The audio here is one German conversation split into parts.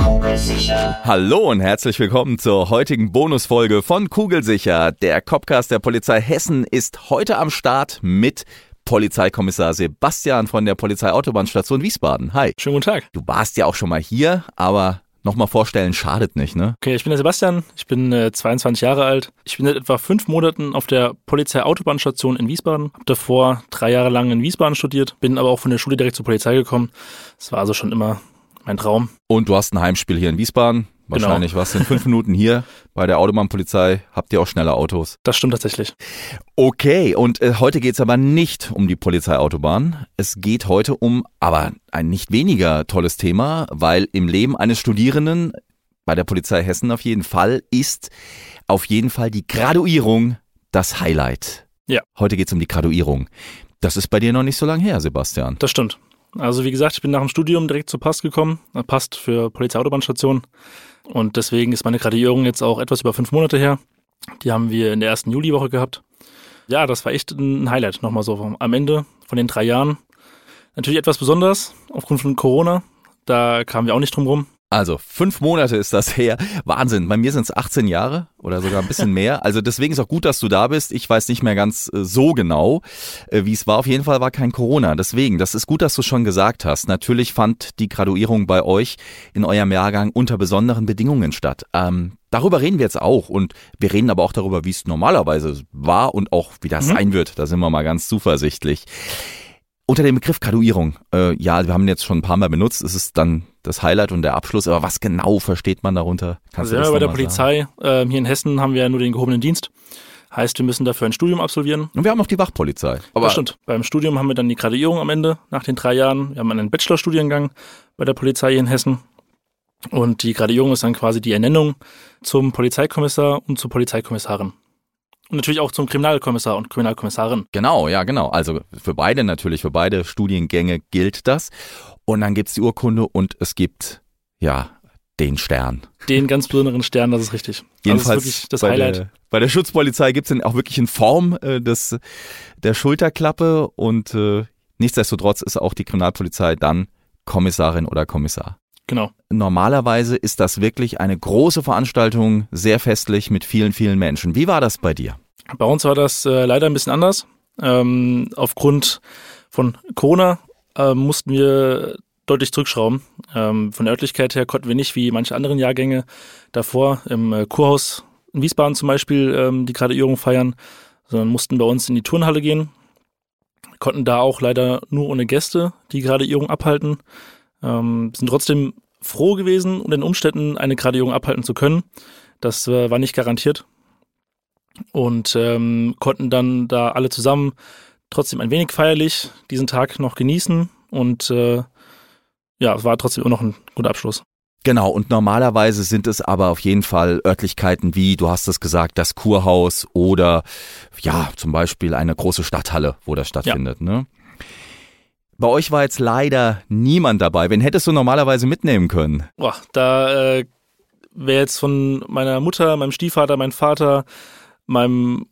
Hallo und herzlich willkommen zur heutigen Bonusfolge von Kugelsicher. Der Copcast der Polizei Hessen ist heute am Start mit Polizeikommissar Sebastian von der Polizeiautobahnstation Wiesbaden. Hi. Schönen guten Tag. Du warst ja auch schon mal hier, aber nochmal vorstellen schadet nicht, ne? Okay, ich bin der Sebastian, ich bin äh, 22 Jahre alt. Ich bin seit etwa fünf Monaten auf der Polizeiautobahnstation in Wiesbaden. Hab davor drei Jahre lang in Wiesbaden studiert, bin aber auch von der Schule direkt zur Polizei gekommen. Das war also schon immer mein Traum. Und du hast ein Heimspiel hier in Wiesbaden. Genau. Wahrscheinlich was in fünf Minuten hier bei der Autobahnpolizei. Habt ihr auch schnelle Autos? Das stimmt tatsächlich. Okay, und äh, heute geht's aber nicht um die Polizeiautobahn. Es geht heute um aber ein nicht weniger tolles Thema, weil im Leben eines Studierenden bei der Polizei Hessen auf jeden Fall ist auf jeden Fall die Graduierung das Highlight. Ja. Heute geht's um die Graduierung. Das ist bei dir noch nicht so lange her, Sebastian. Das stimmt. Also wie gesagt, ich bin nach dem Studium direkt zur Past gekommen, äh, Past für Polizeiautobahnstation. Und deswegen ist meine Graduierung jetzt auch etwas über fünf Monate her. Die haben wir in der ersten Juliwoche gehabt. Ja, das war echt ein Highlight, nochmal so am Ende von den drei Jahren. Natürlich etwas besonders aufgrund von Corona. Da kamen wir auch nicht drum rum. Also fünf Monate ist das her. Wahnsinn. Bei mir sind es 18 Jahre oder sogar ein bisschen mehr. Also deswegen ist auch gut, dass du da bist. Ich weiß nicht mehr ganz äh, so genau, äh, wie es war. Auf jeden Fall war kein Corona. Deswegen, das ist gut, dass du schon gesagt hast. Natürlich fand die Graduierung bei euch in eurem Jahrgang unter besonderen Bedingungen statt. Ähm, darüber reden wir jetzt auch und wir reden aber auch darüber, wie es normalerweise war und auch wie das Mhm. sein wird. Da sind wir mal ganz zuversichtlich. Unter dem Begriff Graduierung, äh, ja, wir haben ihn jetzt schon ein paar Mal benutzt, es ist dann das Highlight und der Abschluss, aber was genau versteht man darunter? Also wir haben bei der? Polizei, äh, hier in Hessen haben wir ja nur den gehobenen Dienst. Heißt, wir müssen dafür ein Studium absolvieren. Und wir haben noch die Wachpolizei. Aber das stimmt. Beim Studium haben wir dann die Graduierung am Ende, nach den drei Jahren. Wir haben einen Bachelorstudiengang bei der Polizei hier in Hessen. Und die Graduierung ist dann quasi die Ernennung zum Polizeikommissar und zur Polizeikommissarin. Und natürlich auch zum Kriminalkommissar und Kriminalkommissarin. Genau, ja, genau. Also für beide natürlich, für beide Studiengänge gilt das. Und dann gibt's die Urkunde und es gibt, ja, den Stern. Den ganz besonderen Stern, das ist richtig. Jedenfalls das ist wirklich das bei Highlight. Der, bei der Schutzpolizei gibt's den auch wirklich in Form äh, des, der Schulterklappe und äh, nichtsdestotrotz ist auch die Kriminalpolizei dann Kommissarin oder Kommissar. Genau. Normalerweise ist das wirklich eine große Veranstaltung, sehr festlich mit vielen, vielen Menschen. Wie war das bei dir? Bei uns war das äh, leider ein bisschen anders. Ähm, aufgrund von Corona äh, mussten wir deutlich zurückschrauben. Ähm, von der Örtlichkeit her konnten wir nicht wie manche anderen Jahrgänge davor im äh, Kurhaus in Wiesbaden zum Beispiel ähm, die Graduierung feiern, sondern mussten bei uns in die Turnhalle gehen. Konnten da auch leider nur ohne Gäste die Graduierung abhalten. Ähm, sind trotzdem froh gewesen, unter den Umständen eine Graduierung abhalten zu können. Das äh, war nicht garantiert und ähm, konnten dann da alle zusammen trotzdem ein wenig feierlich diesen Tag noch genießen und äh, ja, es war trotzdem immer noch ein guter Abschluss. Genau, und normalerweise sind es aber auf jeden Fall Örtlichkeiten wie, du hast es gesagt, das Kurhaus oder ja, zum Beispiel eine große Stadthalle, wo das stattfindet. Ne? Bei euch war jetzt leider niemand dabei. Wen hättest du normalerweise mitnehmen können? Boah, da äh, wäre jetzt von meiner Mutter, meinem Stiefvater, meinem Vater, meinem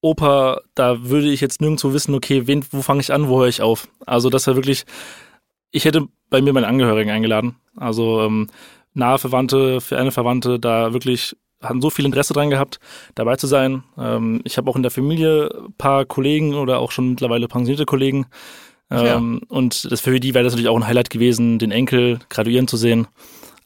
Opa, da würde ich jetzt nirgendwo wissen, okay, wen, wo fange ich an, wo höre ich auf? Also das war wirklich, ich hätte bei mir meine Angehörigen eingeladen. Also ähm, nahe Verwandte, ferne Verwandte, da wirklich hatten so viel Interesse dran gehabt, dabei zu sein. Ähm, ich habe auch in der Familie ein paar Kollegen oder auch schon mittlerweile pensionierte Kollegen. Ja. Ähm, Und das für die wäre das natürlich auch ein Highlight gewesen, den Enkel graduieren zu sehen.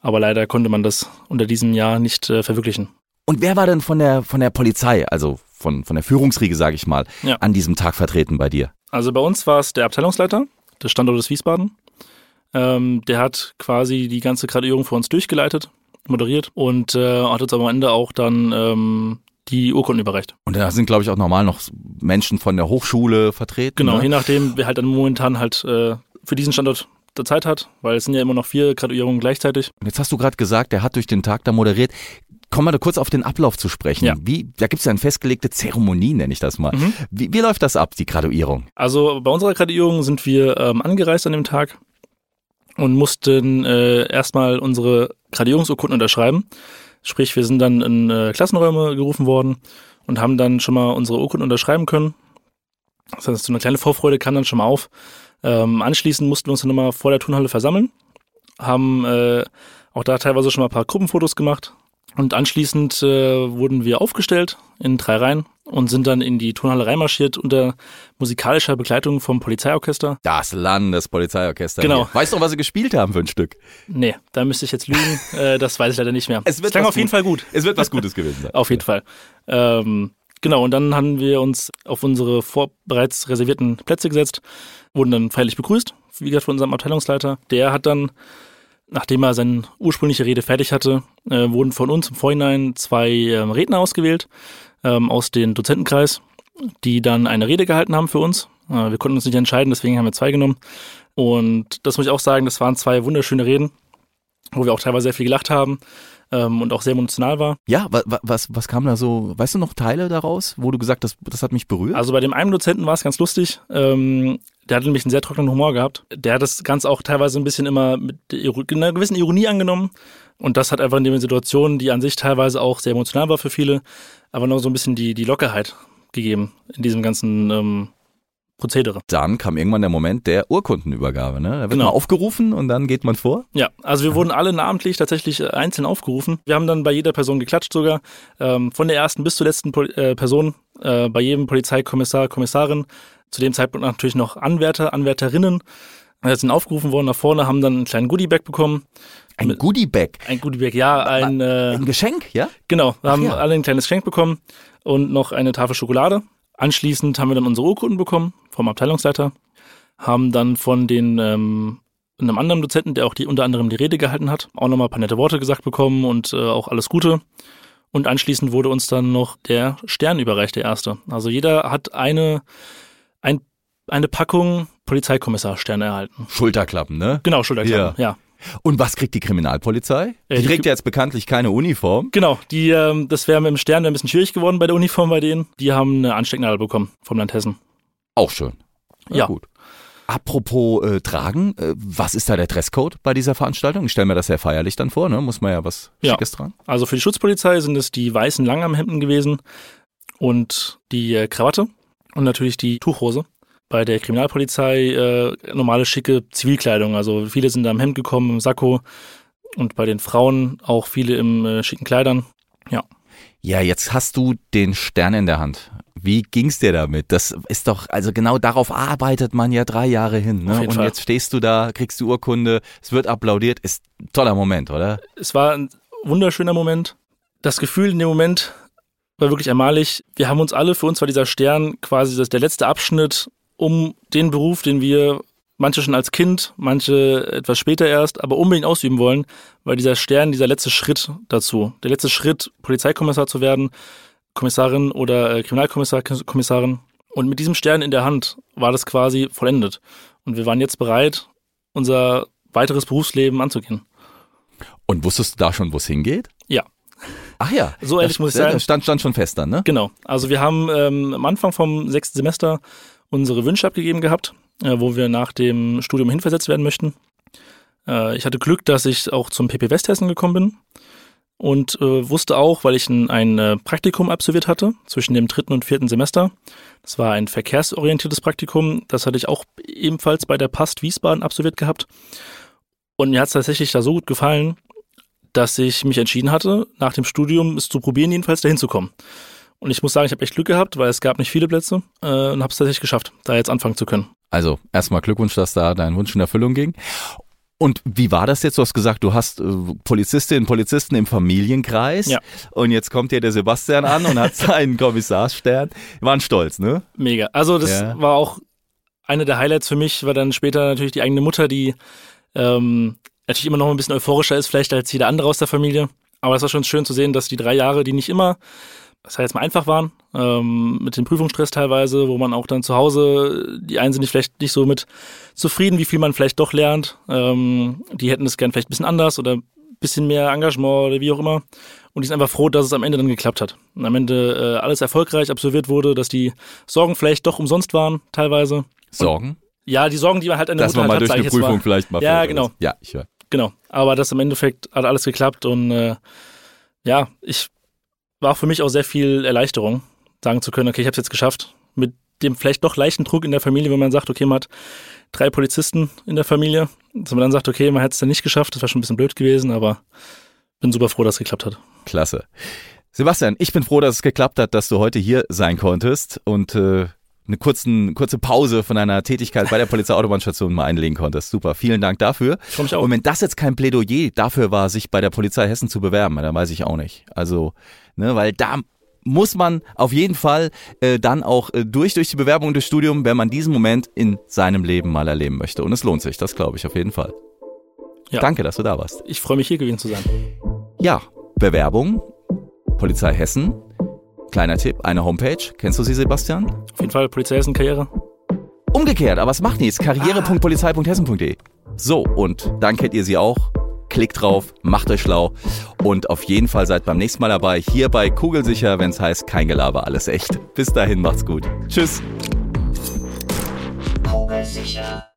Aber leider konnte man das unter diesem Jahr nicht äh, verwirklichen. Und wer war denn von der von der Polizei, also von von der Führungsriege, sage ich mal, Ja. an diesem Tag vertreten bei dir? Also bei uns war es der Abteilungsleiter des Standortes Wiesbaden. Ähm, der hat quasi die ganze Graduierung für uns durchgeleitet, moderiert und äh, hat uns am Ende auch dann ähm, die Urkunden überreicht. Und da sind glaube ich auch normal noch Menschen von der Hochschule vertreten. Genau, je ne? nachdem, wer halt dann momentan halt äh, für diesen Standort der Zeit hat, weil es sind ja immer noch vier Graduierungen gleichzeitig. Und Jetzt hast du gerade gesagt, der hat durch den Tag da moderiert. kommen wir da kurz auf den Ablauf zu sprechen. Ja. Wie, da gibt es ja eine festgelegte Zeremonie, nenne ich das mal. Mhm. Wie, wie läuft das ab, die Graduierung? Also bei unserer Graduierung sind wir ähm, angereist an dem Tag und mussten äh, erstmal unsere Graduierungsurkunden unterschreiben. Sprich, wir sind dann in äh, Klassenräume gerufen worden und haben dann schon mal unsere Urkunden unterschreiben können. Das heißt, so eine kleine Vorfreude kam dann schon mal auf. Ähm, anschließend mussten wir uns dann nochmal vor der Turnhalle versammeln, haben äh, auch da teilweise schon mal ein paar Gruppenfotos gemacht. Und anschließend äh, wurden wir aufgestellt in drei Reihen und sind dann in die Turnhalle reinmarschiert unter musikalischer Begleitung vom Polizeiorchester. Das Landespolizeiorchester. Genau. Hier. Weißt du, was sie gespielt haben für ein Stück? Nee, da müsste ich jetzt lügen. äh, das weiß ich leider nicht mehr. Es wird klang auf jeden gut. Fall gut. Es wird was Gutes gewesen sein. Auf jeden Fall. Ähm, genau, und dann haben wir uns auf unsere vor bereits reservierten Plätze gesetzt, wurden dann feierlich begrüßt, wie gesagt, von unserem Abteilungsleiter. Der hat dann, nachdem er seine ursprüngliche Rede fertig hatte, äh, wurden von uns im Vorhinein zwei ähm, Redner ausgewählt ähm, aus dem Dozentenkreis, die dann eine Rede gehalten haben für uns. Äh, wir konnten uns nicht entscheiden, deswegen haben wir zwei genommen. Und das muss ich auch sagen, das waren zwei wunderschöne Reden, wo wir auch teilweise sehr viel gelacht haben ähm, und auch sehr emotional war. Ja, wa, wa, was, was kam da so, weißt du noch Teile daraus, wo du gesagt hast, das hat mich berührt? Also bei dem einen Dozenten war es ganz lustig. Ähm, der hat nämlich einen sehr trockenen Humor gehabt. Der hat das Ganze auch teilweise ein bisschen immer mit einer gewissen Ironie angenommen. Und das hat einfach in der Situation, die an sich teilweise auch sehr emotional war für viele, aber noch so ein bisschen die, die Lockerheit gegeben in diesem ganzen ähm, Prozedere. dann kam irgendwann der Moment der Urkundenübergabe. Ne? Da wird Genau. man aufgerufen und dann geht man vor. Ja, also wir wurden alle namentlich tatsächlich äh, einzeln aufgerufen. Wir haben dann bei jeder Person geklatscht sogar, ähm, von der ersten bis zur letzten Pol äh, Person, äh, bei jedem Polizeikommissar, Kommissarin, zu dem Zeitpunkt natürlich noch Anwärter, Anwärterinnen, äh, sind aufgerufen worden nach vorne, haben dann einen kleinen Goodiebag bekommen. Ein Goodiebag. Ein Goodiebag, ja, ein, äh, Ein Geschenk, ja? genau, wir haben ja. alle ein kleines Geschenk bekommen und noch eine Tafel Schokolade. Anschließend haben wir dann unsere Urkunden bekommen vom Abteilungsleiter, haben dann von den ähm, einem anderen Dozenten, der auch die unter anderem die Rede gehalten hat, auch nochmal ein paar nette Worte gesagt bekommen und äh, auch alles Gute. Und anschließend wurde uns dann noch der Stern überreicht, der erste. Also jeder hat eine, ein, eine Packung Polizeikommissarsterne erhalten. Schulterklappen, ne? Genau, Schulterklappen, ja. Und was kriegt die Kriminalpolizei? Äh, Die die- trägt ja jetzt bekanntlich keine Uniform. Genau, die, ähm, das wäre mit dem Stern ein bisschen schwierig geworden bei der Uniform bei denen. Die haben eine Anstecknadel bekommen vom Land Hessen. Auch schön. Ja. gut. Apropos äh, Tragen, äh, was ist da der Dresscode bei dieser Veranstaltung? Ich stelle mir das sehr feierlich dann vor, ne? Muss man ja was Ja. Schickes tragen. Also für die Schutzpolizei sind es die weißen Langarmhemden gewesen und die äh, Krawatte und natürlich die Tuchhose. Bei der Kriminalpolizei äh, normale schicke Zivilkleidung. Also viele sind da im Hemd gekommen, im Sakko und bei den Frauen auch viele im äh, schicken Kleidern. Ja, jetzt hast du den Stern in der Hand. Wie ging's dir damit? Das ist doch, also genau darauf arbeitet man ja drei Jahre hin. Ne? Und Fall. jetzt stehst du da, kriegst die Urkunde, es wird applaudiert, ist ein toller Moment, oder? Es war ein wunderschöner Moment. Das Gefühl in dem Moment war wirklich einmalig. Wir haben uns alle, für uns war dieser Stern quasi das, der letzte Abschnitt, um den Beruf, den wir manche schon als Kind, manche etwas später erst, aber unbedingt ausüben wollen, weil dieser Stern dieser letzte Schritt dazu, der letzte Schritt, Polizeikommissar zu werden, Kommissarin oder äh, Kriminalkommissar, Kommissarin. Und mit diesem Stern in der Hand war das quasi vollendet. Und wir waren jetzt bereit, unser weiteres Berufsleben anzugehen. Und wusstest du da schon, wo es hingeht? Ja. Ach ja. So ehrlich das, muss ich sein. Stand, stand schon fest dann, ne? Genau. Also wir haben ähm, am Anfang vom sechsten Semester unsere Wünsche abgegeben gehabt, äh, wo wir nach dem Studium hinversetzt werden möchten. Äh, ich hatte Glück, dass ich auch zum PP Westhessen gekommen bin und äh, wusste auch, weil ich ein, ein äh, Praktikum absolviert hatte zwischen dem dritten und vierten Semester. Das war ein verkehrsorientiertes Praktikum. Das hatte ich auch ebenfalls bei der Past Wiesbaden absolviert gehabt. Und mir hat es tatsächlich da so gut gefallen, dass ich mich entschieden hatte, nach dem Studium es zu probieren, jedenfalls dahin zu kommen. Und ich muss sagen, ich habe echt Glück gehabt, weil es gab nicht viele Plätze äh, und habe es tatsächlich geschafft, da jetzt anfangen zu können. Also erstmal Glückwunsch, dass da dein Wunsch in Erfüllung ging. Und wie war das jetzt? Du hast gesagt, du hast äh, Polizistinnen und Polizisten im Familienkreis. Ja. Und jetzt kommt hier der Sebastian an und hat seinen Kommissarstern. Die waren stolz, ne? Mega. Also das Ja. war auch eine der Highlights für mich, war dann später natürlich die eigene Mutter, die ähm, natürlich immer noch ein bisschen euphorischer ist, vielleicht als jeder andere aus der Familie. Aber es war schon schön zu sehen, dass die drei Jahre, die nicht immer, das heißt jetzt mal einfach waren, ähm, mit dem Prüfungsstress teilweise, wo man auch dann zu Hause, die einen sind nicht vielleicht nicht so mit zufrieden, wie viel man vielleicht doch lernt. Ähm, die hätten es gern vielleicht ein bisschen anders oder ein bisschen mehr Engagement oder wie auch immer. Und die sind einfach froh, dass es am Ende dann geklappt hat. Und am Ende äh, alles erfolgreich absolviert wurde, dass die Sorgen vielleicht doch umsonst waren, teilweise. Sorgen? Und, ja, die Sorgen, die man halt an der Dass Mutter man mal hat, durch eine Prüfung vielleicht mal Ja, genau. Ja, ich höre. Genau. Aber das im Endeffekt hat alles geklappt und äh, ja, ich war für mich auch sehr viel Erleichterung, sagen zu können, okay, ich habe es jetzt geschafft. Mit dem vielleicht doch leichten Druck in der Familie, wenn man sagt, okay, man hat drei Polizisten in der Familie, dass man dann sagt, okay, man hat es dann nicht geschafft, das war schon ein bisschen blöd gewesen, aber bin super froh, dass es geklappt hat. Klasse. Sebastian, ich bin froh, dass es geklappt hat, dass du heute hier sein konntest und äh, eine kurzen, kurze Pause von deiner Tätigkeit bei der Polizeiautobahnstation mal einlegen konntest. Super, vielen Dank dafür. Ich mich auch. Und wenn das jetzt kein Plädoyer dafür war, sich bei der Polizei Hessen zu bewerben, dann weiß ich auch nicht. Also, ne, weil da muss man auf jeden Fall äh, dann auch äh, durch durch die Bewerbung und durchs Studium, wenn man diesen Moment in seinem Leben mal erleben möchte. Und es lohnt sich, das glaube ich auf jeden Fall. Ja. Danke, dass du da warst. Ich freue mich, hier gewesen zu sein. Ja, Bewerbung, Polizei Hessen. Kleiner Tipp, eine Homepage. Kennst du sie, Sebastian? Auf jeden Fall Polizei Hessen Karriere. Umgekehrt, aber es macht nichts. Karriere.polizei.hessen.de. So, und dann kennt ihr sie auch. Klickt drauf, macht euch schlau und auf jeden Fall seid beim nächsten Mal dabei, hier bei Kugelsicher, wenn es heißt, kein Gelaber, alles echt. Bis dahin, macht's gut. Tschüss. Kugelsicher.